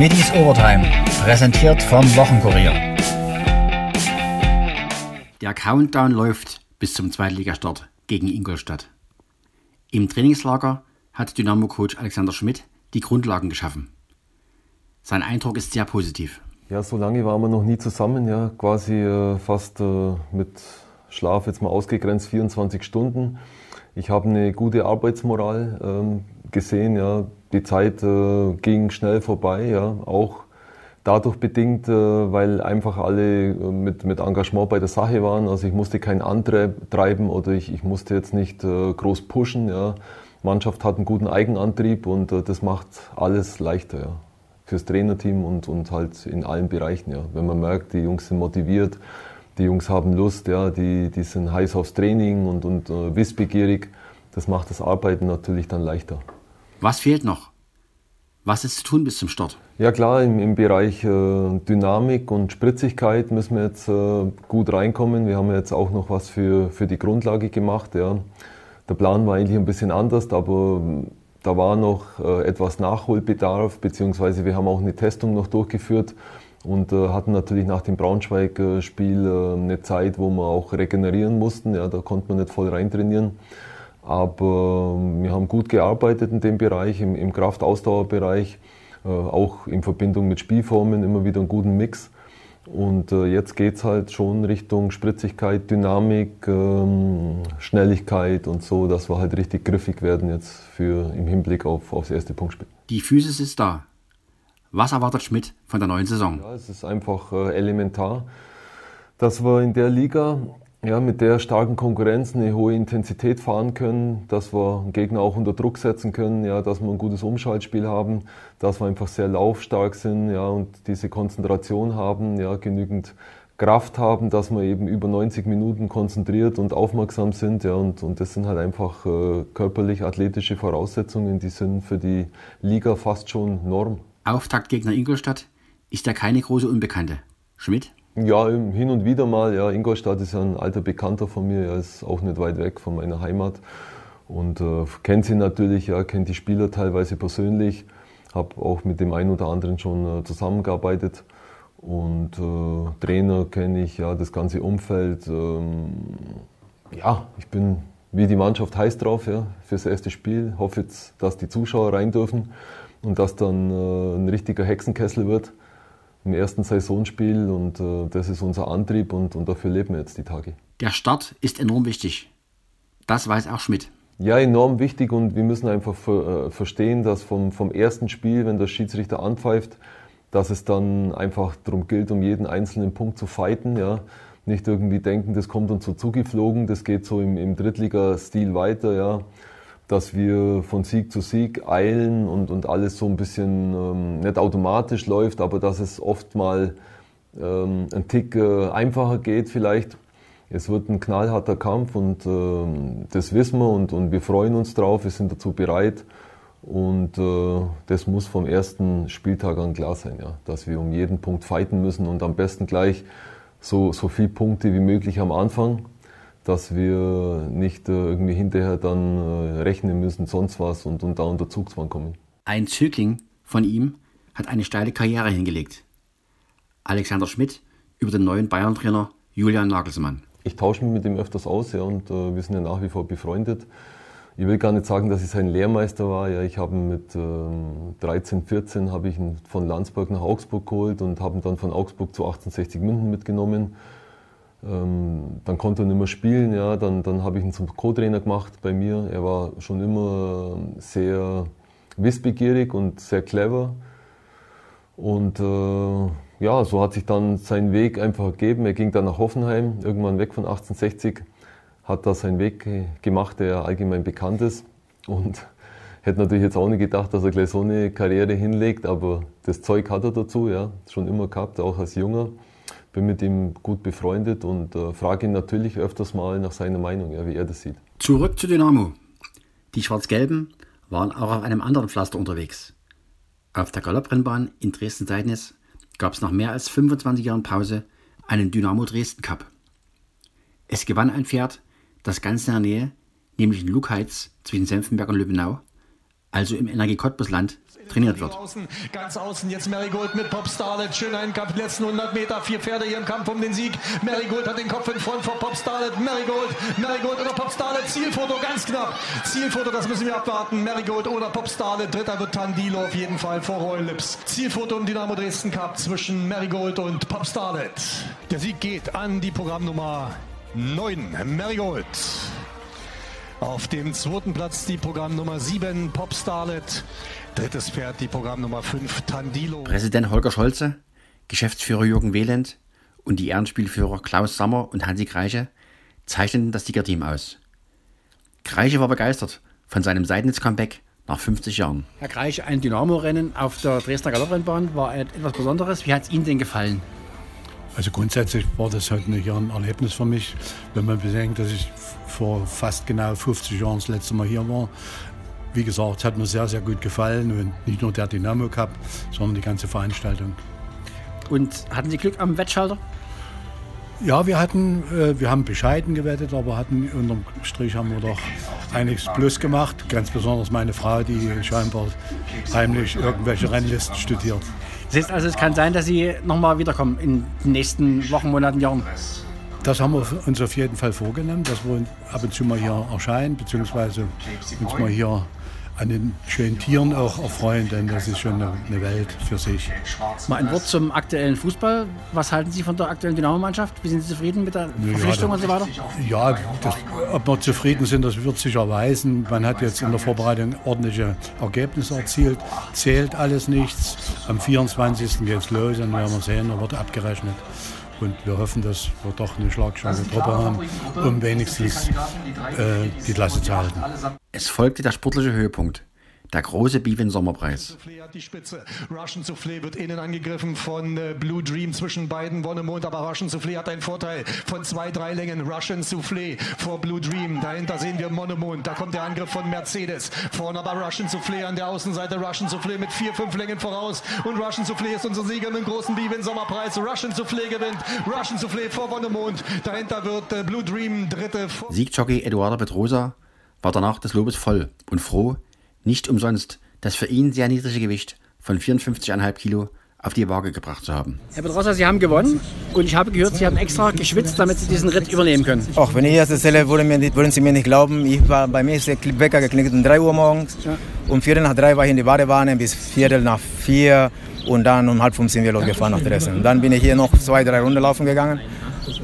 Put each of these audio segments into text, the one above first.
Schmittis Overtime, präsentiert vom Wochenkurier. Der Countdown läuft bis zum Zweitligastart gegen Ingolstadt. Im Trainingslager hat Dynamo-Coach Alexander Schmidt die Grundlagen geschaffen. Sein Eindruck ist sehr positiv. Ja, so lange waren wir noch nie zusammen, ja, quasi äh, fast äh, mit Schlaf jetzt mal ausgegrenzt 24 Stunden. Ich habe eine gute Arbeitsmoral ähm, gesehen, ja. Die Zeit äh, ging schnell vorbei, ja, auch dadurch bedingt, äh, weil einfach alle äh, mit, mit Engagement bei der Sache waren. Also ich musste keinen antreiben oder ich, ich musste jetzt nicht äh, groß pushen. Ja. Mannschaft hat einen guten Eigenantrieb und äh, das macht alles leichter. Ja fürs Trainerteam und, und halt in allen Bereichen. Ja. Wenn man merkt, die Jungs sind motiviert, die Jungs haben Lust, ja, die, die sind heiß aufs Training und, und äh, wissbegierig, das macht das Arbeiten natürlich dann leichter. Was fehlt noch? Was ist zu tun bis zum Start? Ja klar, im, im Bereich äh, Dynamik und Spritzigkeit müssen wir jetzt äh, gut reinkommen. Wir haben jetzt auch noch was für, für die Grundlage gemacht. Ja. Der Plan war eigentlich ein bisschen anders, aber da war noch äh, etwas Nachholbedarf, beziehungsweise wir haben auch eine Testung noch durchgeführt und äh, hatten natürlich nach dem Braunschweig-Spiel äh, eine Zeit, wo wir auch regenerieren mussten. Ja, da konnte man nicht voll reintrainieren. Aber äh, wir haben gut gearbeitet in dem Bereich, im, im Kraftausdauerbereich, äh, auch in Verbindung mit Spielformen immer wieder einen guten Mix. Und äh, jetzt geht es halt schon Richtung Spritzigkeit, Dynamik, ähm, Schnelligkeit und so, dass wir halt richtig griffig werden jetzt für im Hinblick auf, aufs erste Punktspiel. Die Physis ist da. Was erwartet Schmidt von der neuen Saison? Ja, es ist einfach äh, elementar, dass wir in der Liga ja, mit der starken Konkurrenz eine hohe Intensität fahren können, dass wir Gegner auch unter Druck setzen können, ja, dass wir ein gutes Umschaltspiel haben, dass wir einfach sehr laufstark sind ja, und diese Konzentration haben, ja, genügend Kraft haben, dass wir eben über 90 Minuten konzentriert und aufmerksam sind. Ja, und, und das sind halt einfach äh, körperlich-athletische Voraussetzungen, die sind für die Liga fast schon Norm. Auftaktgegner Ingolstadt ist ja keine große Unbekannte. Schmidt? Ja, hin und wieder mal. Ja, Ingolstadt ist ja ein alter Bekannter von mir. Er ist auch nicht weit weg von meiner Heimat. Und äh, kennt sie natürlich, ja, kennt die Spieler teilweise persönlich. Habe auch mit dem einen oder anderen schon äh, zusammengearbeitet. Und äh, Trainer kenne ich, ja, das ganze Umfeld. Ähm, ja, ich bin wie die Mannschaft heiß drauf ja, fürs erste Spiel. Hoffe jetzt, dass die Zuschauer rein dürfen und dass dann äh, ein richtiger Hexenkessel wird im ersten Saisonspiel und äh, das ist unser Antrieb und, und dafür leben wir jetzt die Tage. Der Start ist enorm wichtig. Das weiß auch Schmidt. Ja, enorm wichtig und wir müssen einfach ver, äh, verstehen, dass vom, vom ersten Spiel, wenn der Schiedsrichter anpfeift, dass es dann einfach darum gilt, um jeden einzelnen Punkt zu fighten. Ja. Nicht irgendwie denken, das kommt uns so zugeflogen, das geht so im, im Drittliga-Stil weiter. Ja dass wir von Sieg zu Sieg eilen und, und alles so ein bisschen ähm, nicht automatisch läuft, aber dass es oft mal ähm, ein Tick äh, einfacher geht vielleicht. Es wird ein knallharter Kampf und äh, das wissen wir und, und wir freuen uns drauf, wir sind dazu bereit und äh, das muss vom ersten Spieltag an klar sein, ja, dass wir um jeden Punkt fighten müssen und am besten gleich so, so viele Punkte wie möglich am Anfang dass wir nicht äh, irgendwie hinterher dann äh, rechnen müssen, sonst was und, und da unter Zugzwang kommen. Ein Zögling von ihm hat eine steile Karriere hingelegt. Alexander Schmidt über den neuen Bayern-Trainer Julian Nagelsmann. Ich tausche mich mit ihm öfters aus ja, und äh, wir sind ja nach wie vor befreundet. Ich will gar nicht sagen, dass ich sein Lehrmeister war. Ja, ich habe ihn mit ähm, 13, 14 habe ich ihn von Landsberg nach Augsburg geholt und habe ihn dann von Augsburg zu 1860 München mitgenommen. Ähm, dann konnte er nicht mehr spielen, ja, dann, dann habe ich ihn zum Co-Trainer gemacht bei mir. Er war schon immer sehr wissbegierig und sehr clever. Und äh, ja, so hat sich dann sein Weg einfach ergeben. Er ging dann nach Hoffenheim, irgendwann weg von 1860, hat da seinen Weg gemacht, der allgemein bekannt ist. Und hätte natürlich jetzt auch nicht gedacht, dass er gleich so eine Karriere hinlegt, aber das Zeug hat er dazu, ja, schon immer gehabt, auch als Junger bin mit ihm gut befreundet und äh, frage ihn natürlich öfters mal nach seiner Meinung, ja, wie er das sieht. Zurück zu Dynamo. Die Schwarz-Gelben waren auch auf einem anderen Pflaster unterwegs. Auf der Galopprennbahn in Dresden-Seidnitz gab es nach mehr als 25 Jahren Pause einen Dynamo Dresden Cup. Es gewann ein Pferd, das ganz in der Nähe, nämlich in Lukheitz zwischen Senfenberg und Lübbenau, also im Energie Cottbusland, trainiert wird. Außen, ganz außen jetzt Marigold mit Pop Starlet. Schön einen Kampf, letzten 100 Meter. Vier Pferde hier im Kampf um den Sieg. Marigold hat den Kopf in Front vor Pop Starlet. Marigold, Marigold oder Pop Starlet. Zielfoto ganz knapp. Zielfoto, das müssen wir abwarten. Marigold oder Pop Starlet. Dritter wird Tandilo auf jeden Fall vor Royal Lips. Zielfoto im Dynamo Dresden Cup zwischen Marigold und Pop Starlet. Der Sieg geht an die Programmnummer 9. Marigold. Auf dem zweiten Platz die Programmnummer 7 Pop Starlet. Drittes Pferd die Programmnummer 5 Tandilo. Präsident Holger Scholze, Geschäftsführer Jürgen Wehland und die Ehrenspielführer Klaus Sammer und Hansi Kreiche zeichneten das Siegerteam aus. Kreiche war begeistert von seinem Seidnitz-Comeback nach 50 Jahren. Herr Kreiche, ein Dynamo-Rennen auf der Dresdner Galopprennbahn war etwas Besonderes. Wie hat es Ihnen denn gefallen? Also grundsätzlich war das halt ein Erlebnis für mich, wenn man bedenkt, dass ich vor fast genau 50 Jahren das letzte Mal hier war. Wie gesagt, es hat mir sehr, sehr gut gefallen und nicht nur der Dynamo Cup, sondern die ganze Veranstaltung. Und hatten Sie Glück am Wettschalter? Ja, wir hatten, äh, wir haben bescheiden gewettet, aber hatten unterm Strich haben wir doch einiges Plus gemacht. Ganz besonders meine Frau, die scheinbar heimlich irgendwelche Rennlisten studiert. Heißt also, es kann sein, dass Sie nochmal wiederkommen in den nächsten Wochen, Monaten, Jahren. Das haben wir uns auf jeden Fall vorgenommen, dass wir ab und zu mal hier erscheinen, beziehungsweise uns mal hier an den schönen Tieren auch erfreuen, denn das ist schon eine, Welt für sich. Mal ein Wort zum aktuellen Fußball. Was halten Sie von der aktuellen Dynamo-Mannschaft? Wie sind Sie zufrieden mit der Verpflichtung ja, und so weiter? Ja, das, ob wir zufrieden sind, das wird sich erweisen. Man hat jetzt in der Vorbereitung ordentliche Ergebnisse erzielt. Zählt alles nichts. Am 24. geht es los und werden wir sehen, da wird abgerechnet. Und wir hoffen, dass wir doch eine schlagstarke Truppe haben, um wenigstens äh, die Klasse zu halten. Es folgte der sportliche Höhepunkt. Der große Bivin Sommerpreis. Die Spitze. Russian Soufflé wird innen angegriffen von äh, Blue Dream zwischen beiden Wonnemond, aber Russian Soufflé hat einen Vorteil von zwei, drei Längen. Russian Soufflé vor Blue Dream. Dahinter sehen wir Monomond. Da kommt der Angriff von Mercedes. Vorne aber Russian Soufflé an der Außenseite. Russian Soufflé mit vier, fünf Längen voraus. Und Russian Soufflé ist unser Sieger mit dem großen Bivin Sommerpreis. Russian Soufflé gewinnt. Russian Soufflé vor Wonnemond. Dahinter wird äh, Blue Dream dritte. Siegjockey Eduardo Petrosa war danach des Lobes voll und froh, nicht umsonst das für ihn sehr niedrige Gewicht von 54,5 Kilo auf die Waage gebracht zu haben. Herr Pedrosa, Sie haben gewonnen und ich habe gehört, Sie haben extra geschwitzt, damit Sie diesen Ritt übernehmen können. Auch wenn ich das erzähle, würden, mir, würden Sie mir nicht glauben. Ich war, bei mir ist der Wecker geklingelt um 3 Uhr morgens. Ja. Um Viertel nach drei war ich in die Badewanne bis Viertel nach vier und dann um halb fünf sind wir losgefahren nach Dresden. Und dann bin ich hier noch zwei, drei Runden laufen gegangen.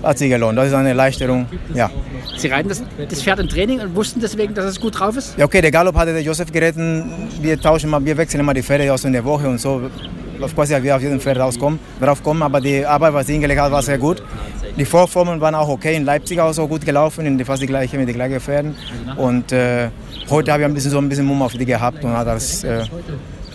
Hat sich gelohnt. Das ist eine Erleichterung. Ja. Sie reiten das, das, Pferd im Training und wussten deswegen, dass es gut drauf ist? Ja, okay, der Galopp hatte der Josef geritten. Wir tauschen mal, wir wechseln immer die Pferde aus in der Woche und so. Auf quasi wir auf jeden Pferd rauskommen, drauf kommen, aber die Arbeit, was sie hingelegt hat, war sehr gut. Die Vorformen waren auch okay. In Leipzig auch so gut gelaufen, in fast die gleiche mit den gleichen Pferden. Und äh, heute habe ich ein bisschen so ein bisschen Mumm auf die gehabt und hat das äh,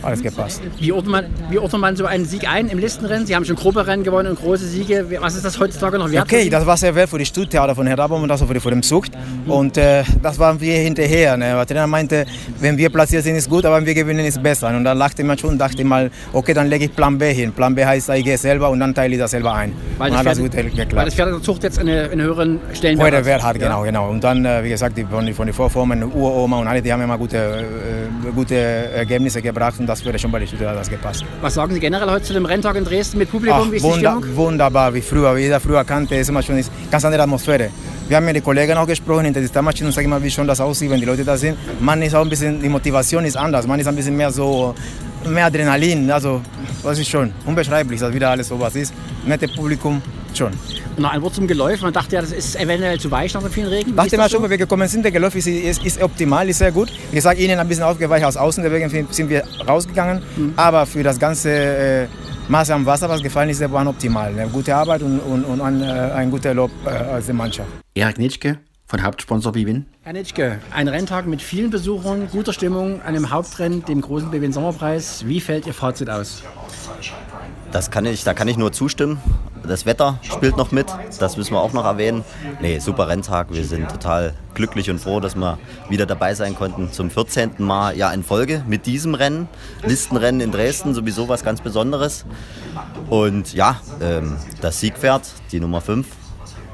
alles gepasst. Wie ordnet, man, wie ordnet man so einen Sieg ein im Listenrennen? Sie haben schon Grupperennen gewonnen und große Siege. Was ist das heutzutage noch wert? Okay, das war sehr wert für die Stuttgarter von Herrn Rabom und also für, die, Zucht. Und äh, das waren wir hinterher. Ne? Der Trainer meinte, wenn wir platziert sind, ist gut, aber wenn wir gewinnen, ist besser. Und dann lachte man schon und dachte mal, okay, dann lege ich Plan B hin. Plan B heißt, ich gehe selber und dann teile ich das selber ein. Weil, das Pferd, das gut geklappt. weil das Pferd der Zucht jetzt eine, eine höheren Stellenwert hat. Wert hat, genau, genau. Und dann, äh, wie gesagt, die, von, von den Vorformen, Uroma und alle, die haben immer gute, äh, gute Ergebnisse gebracht und das würde schon bei den Stuttgarter hat das gepasst. Was sagen Sie generell heute zu dem Renntag in Dresden mit Publikum? Ach, wie ist wunder, Wunderbar, wie früher, wie jeder früher kannte, ist immer schon eine ganz andere Atmosphäre. Wir haben mit den Kollegen auch gesprochen hinter der Startmaschine und sagen mal, wie schon das aussieht, wenn die Leute da sind. Man ist auch ein bisschen, die Motivation ist anders, man ist ein bisschen mehr so, mehr Adrenalin, also das ist schon unbeschreiblich, dass wieder alles so was ist. Nette Publikum, schon. Noch ein Wort zum Geläuf. Man dachte ja, das ist eventuell zu weich nach den vielen Regen. Dachte man schon, wo wir gekommen sind, der Geläuf ist, ist, ist, optimal, ist sehr gut. Wie gesagt, ihnen ein bisschen aufgeweicht aus außen, deswegen sind wir rausgegangen. Mhm. Aber für das ganze äh, Maß am Wasser, was gefallen ist, war optimal. Eine gute Arbeit und, und, und ein, äh, ein guter Lob äh, als die Mannschaft. Erik Nitschke von Hauptsponsor Bivin. Herr Nitschke, ein Renntag mit vielen Besuchern, guter Stimmung, einem Hauptrennen, dem großen Bivin Sommerpreis. Wie fällt Ihr Fazit aus? Das kann ich, da kann ich nur zustimmen. Das Wetter spielt noch mit, das müssen wir auch noch erwähnen. Nee, super Renntag. Wir sind total glücklich und froh, dass wir wieder dabei sein konnten zum 14. Mal ja in Folge mit diesem Rennen. Listenrennen in Dresden, sowieso was ganz Besonderes. Und ja, ähm, das Siegpferd, die Nummer 5,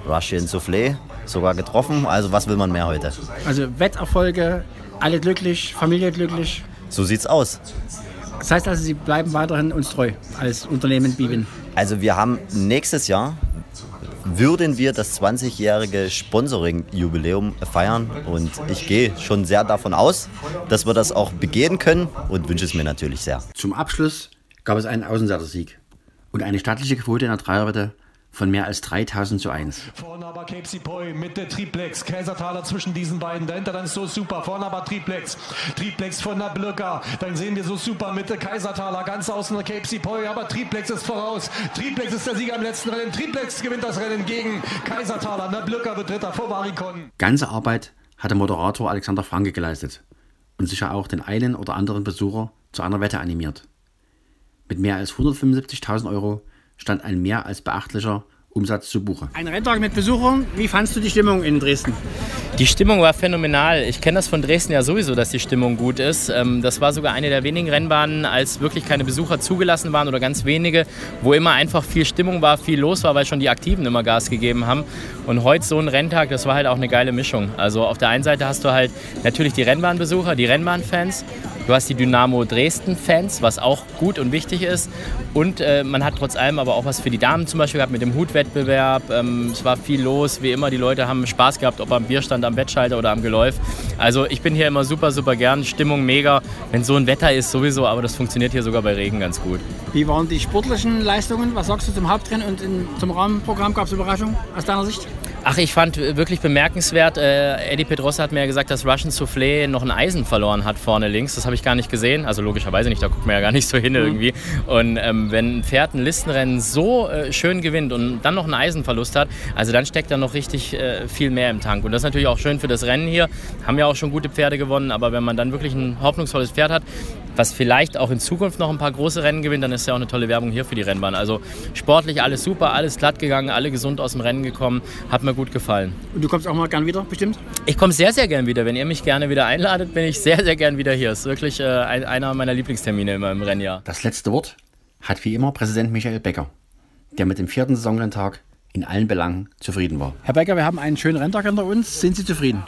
Russian Soufflé, sogar getroffen. Also was will man mehr heute? Also Wetterfolge, alle glücklich, Familie glücklich. So sieht's aus. Das heißt also, Sie bleiben weiterhin uns treu als Unternehmen Bibin. Also wir haben nächstes Jahr würden wir das 20-jährige Sponsoring-Jubiläum feiern und ich gehe schon sehr davon aus, dass wir das auch begehen können und wünsche es mir natürlich sehr. Zum Abschluss gab es einen Außenseiter-Sieg und eine stattliche Quote in der Dreierwette von mehr als 3000 zu 1. Vorne aber Cape Sipoy mit der Triplex. Kaisertaler zwischen diesen beiden. Dahinter dann so super. Vorne aber Triplex. Triplex von der Blöcker. Dann sehen wir so super mit der Kaisertaler ganz außen der Cape Sipoy. Aber Triplex ist voraus. Triplex ist der Sieger im letzten Rennen. Triplex gewinnt das Rennen gegen Kaisertaler. Der Blöcker wird Dritter vor Varikon. Ganze Arbeit hat der Moderator Alexander Franke geleistet und sicher auch den einen oder anderen Besucher zu einer Wette animiert. Mit mehr als 175.000 Euro stand ein mehr als beachtlicher Umsatz zu Buche. Ein Renntag mit Besuchern. Wie fandst du die Stimmung in Dresden? Die Stimmung war phänomenal. Ich kenne das von Dresden ja sowieso, dass die Stimmung gut ist. Ähm, das war sogar eine der wenigen Rennbahnen, als wirklich keine Besucher zugelassen waren oder ganz wenige, wo immer einfach viel Stimmung war, viel los war, weil schon die Aktiven immer Gas gegeben haben. Und heute so ein Renntag, das war halt auch eine geile Mischung. Also auf der einen Seite hast du halt natürlich die Rennbahnbesucher, die Rennbahnfans. Du hast die Dynamo Dresden-Fans, was auch gut und wichtig ist. Und äh, man hat trotz allem aber auch was für die Damen zum Beispiel gehabt mit dem Hutwettbewerb. Ähm, es war viel los, wie immer. Die Leute haben Spaß gehabt, ob am Bierstand, am Wettschalter oder am Geläuf. Also ich bin hier immer super, super gern. Stimmung mega. Wenn so ein Wetter ist, sowieso. Aber das funktioniert hier sogar bei Regen ganz gut. Wie waren die sportlichen Leistungen? Was sagst du zum Hauptrennen und in, zum Rahmenprogramm? Gab es Überraschungen aus deiner Sicht? Ach, ich fand wirklich bemerkenswert, äh, Eddie Pedrosa hat mir ja gesagt, dass Russian Soufflé noch ein Eisen verloren hat vorne links. Das habe ich gar nicht gesehen. Also logischerweise nicht, da guckt man ja gar nicht so hin mhm. irgendwie. Und ähm, wenn ein Pferd ein Listenrennen so äh, schön gewinnt und dann noch einen Eisenverlust hat, also dann steckt da noch richtig äh, viel mehr im Tank. Und das ist natürlich auch schön für das Rennen hier. Haben ja auch schon gute Pferde gewonnen, aber wenn man dann wirklich ein hoffnungsvolles Pferd hat, was vielleicht auch in Zukunft noch ein paar große Rennen gewinnt, dann ist ja auch eine tolle Werbung hier für die Rennbahn. Also sportlich alles super, alles glatt gegangen, alle gesund aus dem Rennen gekommen. Hat mir gut gefallen. Und du kommst auch mal gern wieder, bestimmt? Ich komme sehr, sehr gern wieder. Wenn ihr mich gerne wieder einladet, bin ich sehr, sehr gern wieder hier. Ist wirklich äh, einer meiner Lieblingstermine immer im Rennjahr. Das letzte Wort hat wie immer Präsident Michael Becker, der mit dem vierten Saisonrenntag in allen Belangen zufrieden war. Herr Becker, wir haben einen schönen Renntag hinter uns. Sind Sie zufrieden?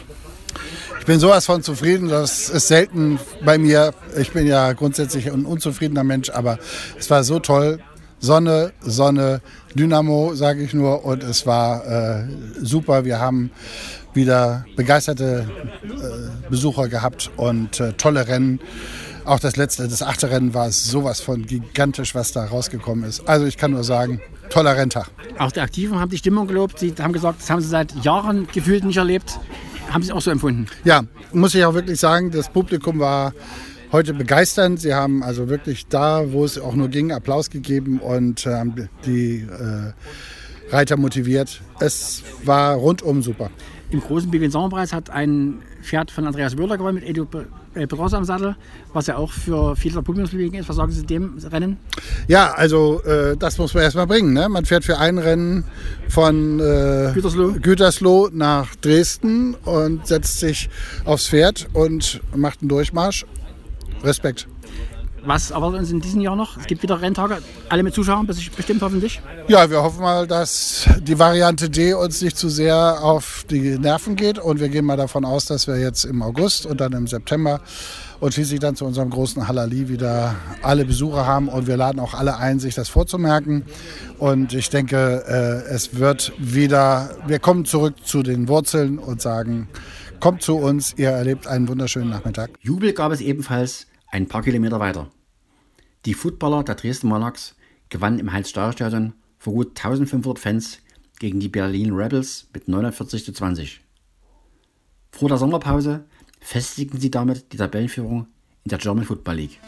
Ich bin sowas von zufrieden. Das ist selten bei mir. Ich bin ja grundsätzlich ein unzufriedener Mensch, aber es war so toll. Sonne, Sonne, Dynamo, sage ich nur. Und es war äh, super. Wir haben wieder begeisterte äh, Besucher gehabt und äh, tolle Rennen. Auch das letzte, das achte Rennen war sowas von gigantisch, was da rausgekommen ist. Also ich kann nur sagen, toller Renntag. Auch die Aktiven haben die Stimmung gelobt. Sie haben gesagt, das haben sie seit Jahren gefühlt nicht erlebt. Haben Sie es auch so empfunden? Ja, muss ich auch wirklich sagen, das Publikum war heute begeisternd. Sie haben also wirklich da, wo es auch nur ging, Applaus gegeben und äh, die äh, Reiter motiviert. Es war rundum super. Im großen Sommerpreis hat ein Pferd von Andreas Wöhler gewonnen mit Edu Pedrosa am Sattel, was ja auch für viele Publikumsliebling ist. Was sagen Sie dem Rennen? Ja, also äh, das muss man erstmal bringen. Ne? Man fährt für ein Rennen von äh, Gütersloh. Gütersloh nach Dresden und setzt sich aufs Pferd und macht einen Durchmarsch. Respekt. Was erwartet uns in diesem Jahr noch? Es gibt wieder Renntage, alle mit Zuschauern, bestimmt hoffentlich. Ja, wir hoffen mal, dass die Variante D uns nicht zu sehr auf die Nerven geht. Und wir gehen mal davon aus, dass wir jetzt im August und dann im September und schließlich dann zu unserem großen Halali wieder alle Besucher haben. Und wir laden auch alle ein, sich das vorzumerken. Und ich denke, äh, es wird wieder, wir kommen zurück zu den Wurzeln und sagen, kommt zu uns, ihr erlebt einen wunderschönen Nachmittag. Jubel gab es ebenfalls ein paar Kilometer weiter. Die Footballer der Dresden Monarchs gewannen im Heinz-Steuer-Stadion vor gut 1500 Fans gegen die Berlin Rebels mit 49 zu 20. Vor der Sommerpause festigten sie damit die Tabellenführung in der German Football League.